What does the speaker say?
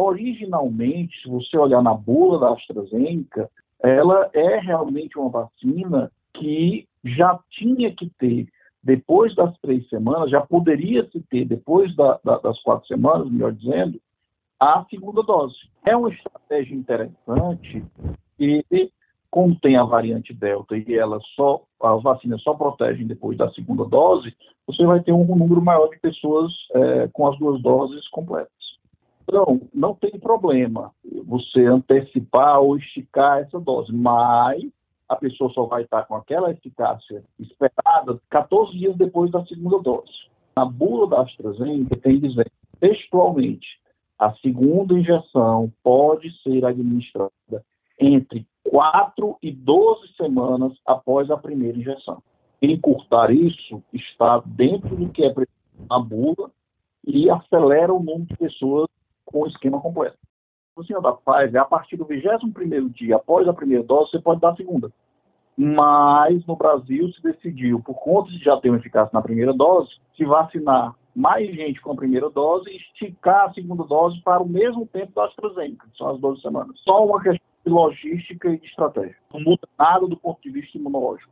originalmente, se você olhar na bula da AstraZeneca, ela é realmente uma vacina que já tinha que ter, depois das três semanas, já poderia se ter, depois da, da, das quatro semanas, melhor dizendo, a segunda dose. É uma estratégia interessante e, como tem a variante Delta e ela só, as vacinas só protegem depois da segunda dose, você vai ter um número maior de pessoas é, com as duas doses completas. Então, não tem problema você antecipar ou esticar essa dose, mas a pessoa só vai estar com aquela eficácia esperada 14 dias depois da segunda dose. Na bula da AstraZeneca tem dizendo textualmente a segunda injeção pode ser administrada entre 4 e 12 semanas após a primeira injeção. Encurtar isso está dentro do que é na bula e acelera o número de pessoas com o esquema completo. O senhor da Pfizer, a partir do 21º dia após a primeira dose, você pode dar a segunda. Mas no Brasil se decidiu, por conta de já ter uma eficácia na primeira dose, se vacinar mais gente com a primeira dose e esticar a segunda dose para o mesmo tempo da AstraZeneca, que são as 12 semanas. Só uma questão de logística e de estratégia. Não muda nada do ponto de vista imunológico.